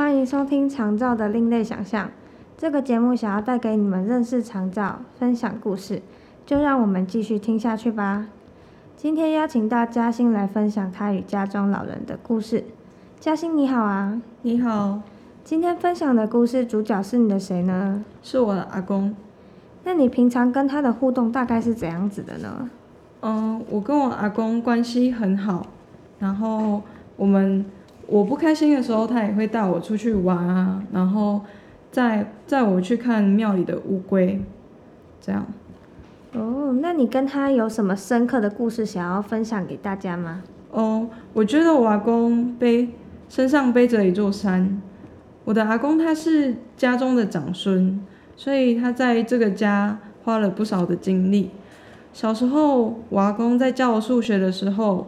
欢迎收听长照的另类想象。这个节目想要带给你们认识长照、分享故事，就让我们继续听下去吧。今天邀请到嘉欣来分享她与家中老人的故事。嘉欣你好啊，你好，今天分享的故事主角是你的谁呢？是我的阿公。那你平常跟他的互动大概是怎样子的呢？嗯，我跟我阿公关系很好，然后我们我不开心的时候，他也会带我出去玩啊，然后载载我去看庙里的乌龟，这样。哦，那你跟他有什么深刻的故事想要分享给大家吗？哦，我觉得我阿公背身上背着一座山。我的阿公他是家中的长孙，所以他在这个家花了不少的精力。小时候，我阿公在教我数学的时候，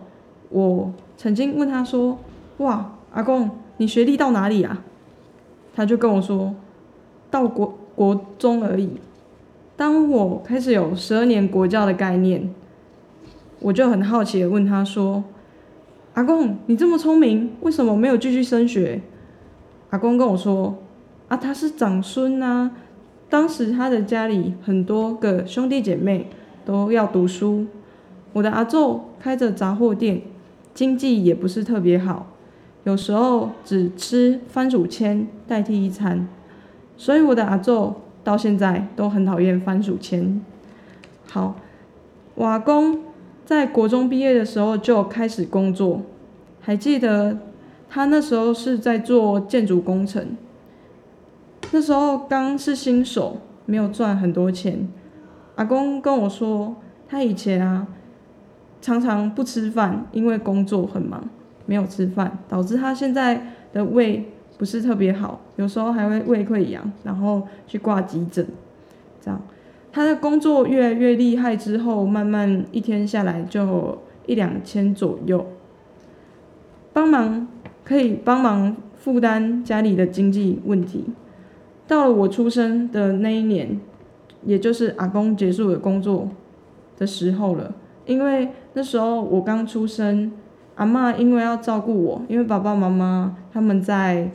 我曾经问他说：“哇，阿公，你学历到哪里啊？”他就跟我说：“到国国中而已。”当我开始有十二年国教的概念，我就很好奇的问他说：“阿公，你这么聪明，为什么没有继续升学？”阿公跟我说：“啊，他是长孙啊，当时他的家里很多个兄弟姐妹。”都要读书。我的阿昼开着杂货店，经济也不是特别好，有时候只吃番薯签代替一餐，所以我的阿祖到现在都很讨厌番薯签。好，我阿公在国中毕业的时候就开始工作，还记得他那时候是在做建筑工程，那时候刚是新手，没有赚很多钱。阿公跟我说，他以前啊，常常不吃饭，因为工作很忙，没有吃饭，导致他现在的胃不是特别好，有时候还会胃溃疡，然后去挂急诊。这样，他的工作越来越厉害之后，慢慢一天下来就一两千左右，帮忙可以帮忙负担家里的经济问题。到了我出生的那一年。也就是阿公结束了工作的时候了，因为那时候我刚出生，阿妈因为要照顾我，因为爸爸妈妈他们在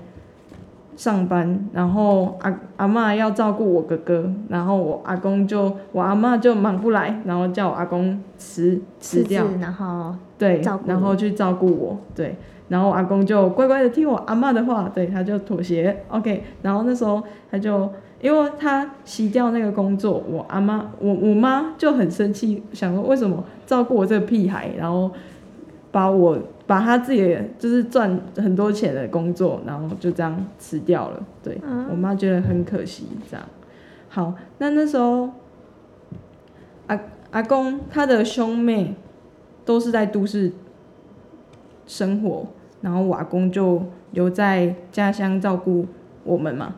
上班，然后阿阿妈要照顾我哥哥，然后我阿公就我阿妈就忙不来，然后叫我阿公辞辞掉，然后对，然后去照顾我，对，然后阿公就乖乖的听我阿妈的话，对，他就妥协，OK，然后那时候他就。因为他洗掉那个工作，我阿妈我我妈就很生气，想说为什么照顾我这个屁孩，然后把我把他自己就是赚很多钱的工作，然后就这样辞掉了。对我妈觉得很可惜，这样。好，那那时候阿阿公他的兄妹都是在都市生活，然后我阿公就留在家乡照顾我们嘛，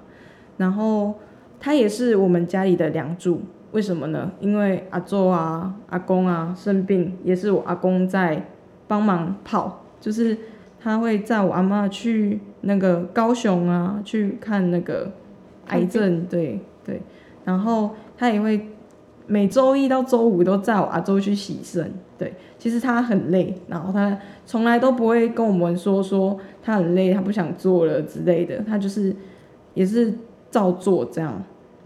然后。他也是我们家里的梁柱，为什么呢？因为阿周啊、阿公啊生病，也是我阿公在帮忙跑，就是他会载我阿妈去那个高雄啊去看那个癌症，对对，然后他也会每周一到周五都载我阿周去洗肾，对，其实他很累，然后他从来都不会跟我们说说他很累，他不想做了之类的，他就是也是。照做这样，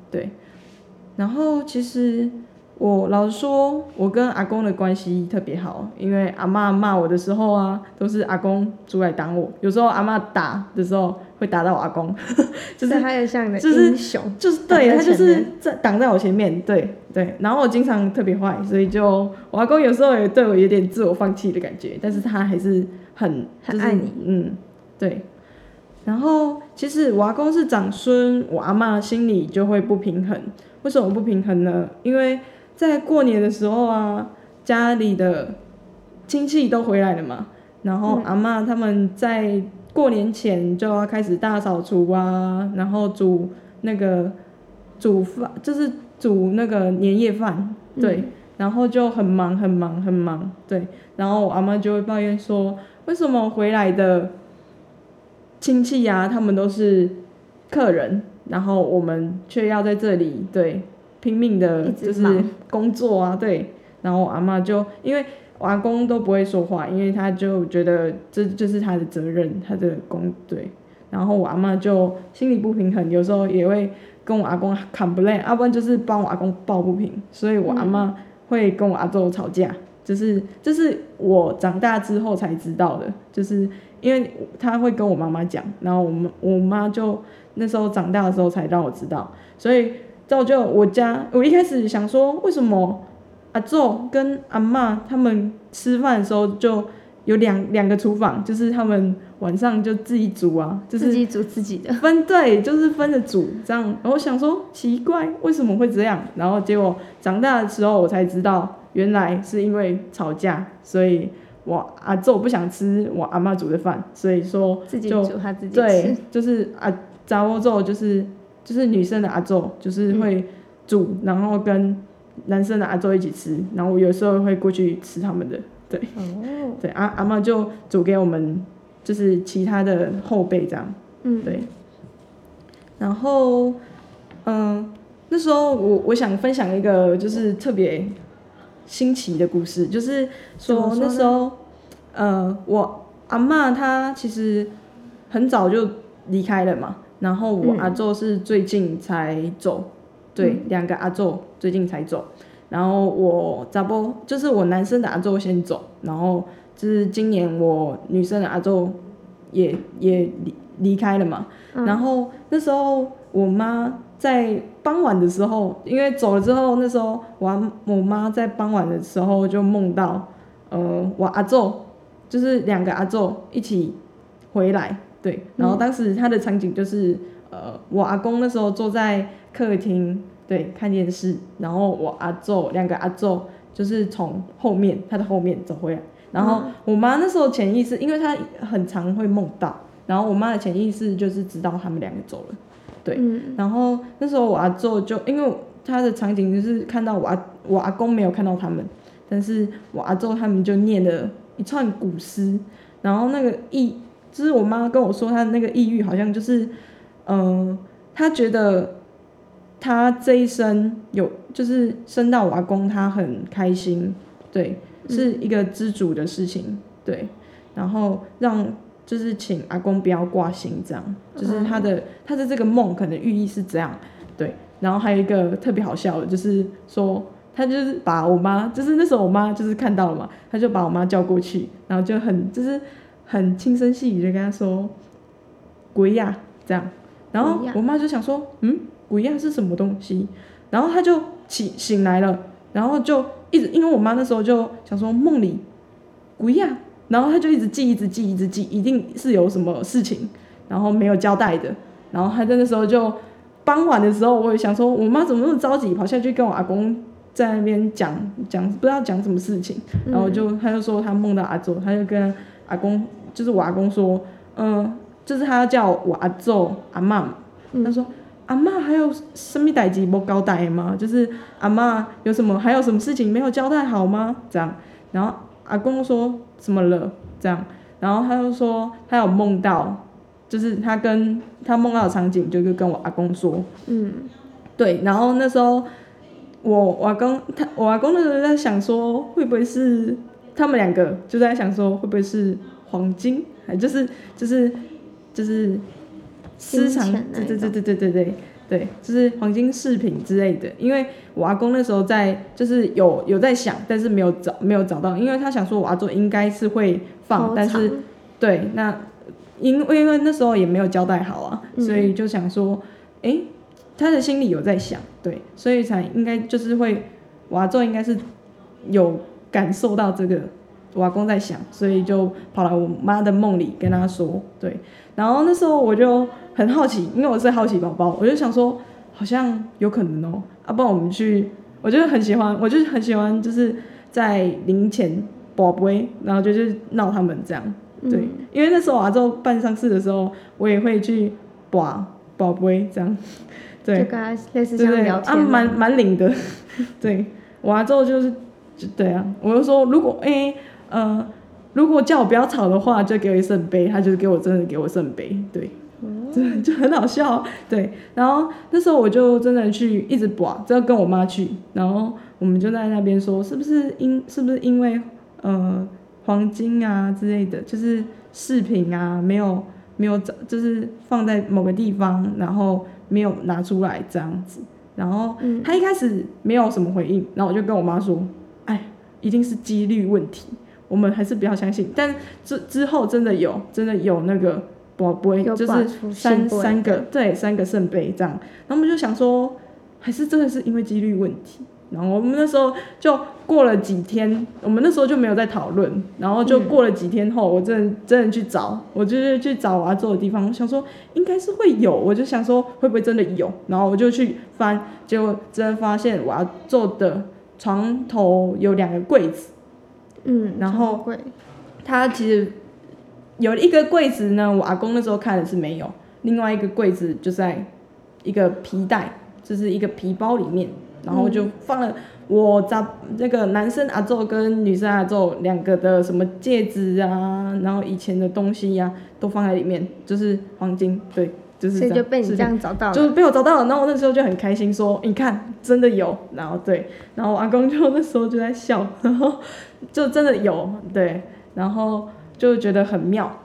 对。然后其实我老实说，我跟阿公的关系特别好，因为阿妈骂我的时候啊，都是阿公出来挡我。有时候阿妈打的时候会打到我阿公，就是他也像英雄，就是对他就是在挡在我前面，对对。然后我经常特别坏，所以就我阿公有时候也对我有点自我放弃的感觉，但是他还是很很爱你，嗯，对。然后其实我阿公是长孙，我阿妈心里就会不平衡。为什么不平衡呢？因为在过年的时候啊，家里的亲戚都回来了嘛，然后阿妈他们在过年前就要开始大扫除啊，然后煮那个煮饭，就是煮那个年夜饭，对，然后就很忙很忙很忙，对，然后我阿妈就会抱怨说，为什么回来的？亲戚呀，他们都是客人，然后我们却要在这里对拼命的，就是工作啊，对。然后我阿妈就因为我阿公都不会说话，因为他就觉得这就是他的责任，他的工对。然后我阿妈就心里不平衡，有时候也会跟我阿公 complain，要不然就是帮我阿公抱不平，所以我阿妈会跟我阿祖吵架，就是这是我长大之后才知道的，就是因为他会跟我妈妈讲，然后我们我妈就那时候长大的时候才让我知道，所以造就我家，我一开始想说为什么阿祖跟阿妈他们吃饭的时候就有两两个厨房，就是他们晚上就自己煮啊，就是自己煮自己的。分对，就是分着煮这样。然后我想说奇怪，为什么会这样？然后结果长大的时候我才知道，原来是因为吵架，所以我阿祖不想吃我阿妈煮的饭，所以说自己就煮他自己对吃。，就是阿杂窝咒就是就是女生的阿祖，就是会煮，然后跟男生的阿祖一起吃，然后我有时候会过去吃他们的。哦，对，阿阿妈就煮给我们，就是其他的后辈这样。嗯，对，然后，嗯、那时候我我想分享一个就是特别新奇的故事，就是说那时候，呃，我阿嬷她其实很早就离开了嘛，然后我嗯。阿昼是最近才走，对，两个阿昼最近才走，然后我咋不就是我男生的阿昼先走，然后就是今年我女生的阿昼也也离离开了嘛，嗯。然后那时候我妈在傍晚的时候，因为走了之后，那时候我阿我妈在傍晚的时候就梦到，呃，我阿昼就是两个阿昼一起回来，对，然后当时他的场景就是，呃，我阿公那时候坐在客厅，对，看电视，然后我阿昼两个阿昼就是从后面他的后面走回来，然后我妈那时候潜意识，因为她很常会梦到，然后我妈的潜意识就是知道他们两个走了。对。嗯。然后那时候我阿昼就因为他的场景就是看到我阿我阿公没有看到他们，但是我阿昼他们就念了一串古诗，然后那个意就是我妈跟我说她的那个抑郁好像就是，嗯、她觉得她这一生有就是生到我阿公，她很开心，对，是一个知足的事情，对，然后让就是请阿公不要挂心，这样，就是她的、她的这个梦可能寓意是这样，对。然后还有一个特别好笑的，就是说他就是把我妈，就是那时候我妈就是看到了嘛，他就把我妈叫过去，然后就很就是很轻声细语的跟他说“鬼呀”这样，然后我妈就想说，嗯，鬼呀是什么东西？然后她就起醒来了，然后就一直，因为我妈那时候就想说梦里鬼呀，然后她就一直记，一直记，一直记，一定是有什么事情，然后没有交代的，然后她在那时候就傍晚的时候，我也想说，我妈怎么那么着急，跑下去跟我阿公在那边讲讲，不知道讲什么事情，然后就他就说他梦到阿周，他就跟阿公，就是我阿公说，嗯、就是他要叫我阿祖阿嬷，他说。阿妈还有什么代志没交代的吗？就是阿妈有什么还有什么事情没有交代好吗？这样，然后阿公说怎么了？这样，然后他就说他有梦到，就是他跟他梦到的场景，就是跟我阿公说，嗯对，然后那时候我我阿公他我阿公那时候在想说，会不会是他们两个就在想说，会不会是黄金，还就是就是就是私藏对对对对对对对对，就是黄金饰品之类的。因为我阿公那时候在就是有有在想，但是没有找没有找到，因为他想说我阿祖应该是会放，但是对，那因为因为那时候也没有交代好啊，嗯。所以就想说，诶，他的心里有在想，对，所以才应该就是会，我阿昼应该是有感受到这个，我阿公在想，所以就跑来我妈的梦里跟他说，对，然后那时候我就很好奇，因为我是好奇宝宝，我就想说，好像有可能哦，要、不然我们去，我就很喜欢，我就很喜欢就是在零前宝贝，然后就去闹他们这样。对，嗯因为那时候阿周办丧事的时候，我也会去把宝贝这样，对就跟他类似对对，像聊啊蛮蛮灵的，对，我阿周就是就对啊，我就说如果诶、呃如果叫我不要吵的话，就给我一圣杯，他就给我真的给我圣杯，对，真的就很好笑，对，然后那时候我就真的去一直把，就跟我妈去，然后我们就在那边说是不是因是不是因为呃黄金啊之类的，就是饰品啊没有没有找，就是放在某个地方，然后没有拿出来这样子。然后他一开始没有什么回应，然后我就跟我妈说：“哎，一定是几率问题，我们还是不要相信。”但之之后真的有，真的有那个宝贝，就是三三个对三个圣杯这样。然后我们就想说，还是真的是因为几率问题。然后我们那时候就过了几天，我们那时候就没有在讨论。然后就过了几天后，我真的真的去找，我就是去找我要做的地方，我想说应该是会有，我就想说会不会真的有。然后我就去翻，结果真的发现我要做的床头有两个柜子，嗯，然后它其实有一个柜子呢，我阿公那时候看的是没有，另外一个柜子就在一个皮带，就是一个皮包里面。然后就放了我杂那个男生阿宙跟女生阿宙两个的什么戒指啊，然后以前的东西呀都放在里面，就是黄金，对，就是所以就被你这样找到了，就是被我找到了。然后我那时候就很开心，说你看真的有，然后对，然后阿公就 那时候就在笑，然后就真的有，对，然后就觉得很妙，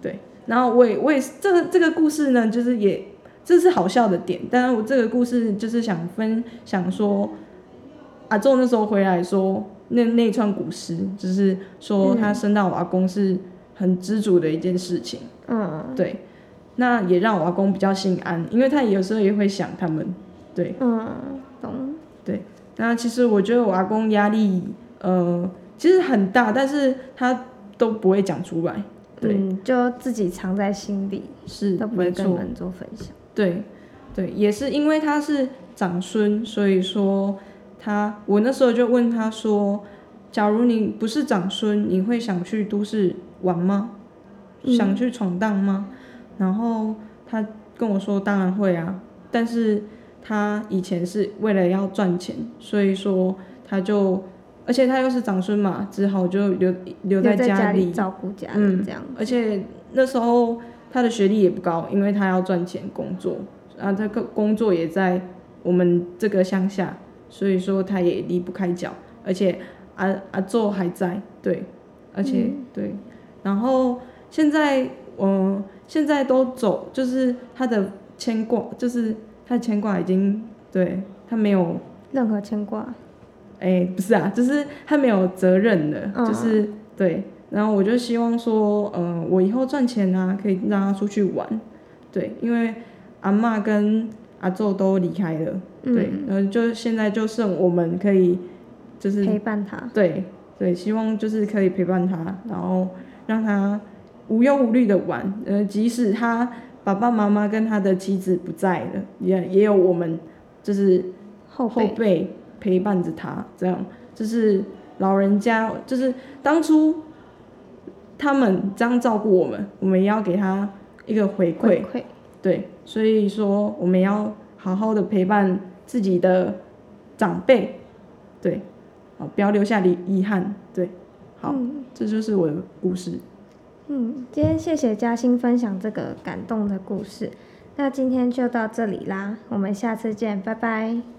对，然后我也我也这个这个故事呢，就是也。这是好笑的点，但是我这个故事就是想分享说，阿宙那时候回来说，那那一串古诗，就是说他生到我阿公是很知足的一件事情。嗯，对，那也让我阿公比较心安，因为他有时候也会想他们。对，嗯，懂。对，那其实我觉得我阿公压力，呃，其实很大，但是他都不会讲出来。对，就自己藏在心里，是都不会跟人做分享。对，对，也是因为他是长孙，所以说他，我那时候就问他说，假如你不是长孙，你会想去都市玩吗？想去闯荡吗？然后他跟我说，当然会啊，但是他以前是为了要赚钱，所以说他就，而且他又是长孙嘛，只好就留留在家里。照顾家里这样，而且那时候。他的学历也不高，因为他要赚钱工作，啊，他个工作也在我们这个乡下，所以说他也离不开脚，而且阿阿宙还在，对，而且对，然后现在嗯，现在都走，就是他的牵挂，就是他的牵挂已经对他没有任何牵挂，哎，不是啊，就是他没有责任的，就是对。然后我就希望说，嗯，我以后赚钱啊，可以让他出去玩，对，因为阿妈跟阿昼都离开了，对，然后就现在就剩我们可以，就是陪伴他，对对，希望就是可以陪伴他，然后让他无忧无虑的玩，呃，即使他爸爸妈妈跟他的妻子不在了，也也有我们就是后后辈陪伴着他，这样就是老人家就是当初。他们这样照顾我们，我们也要给他一个回馈。对，所以说我们要好好的陪伴自己的长辈，对，哦，不要留下遗遗憾。对，好，这就是我的故事。嗯，今天谢谢嘉欣分享这个感动的故事，那今天就到这里啦，我们下次见，拜拜。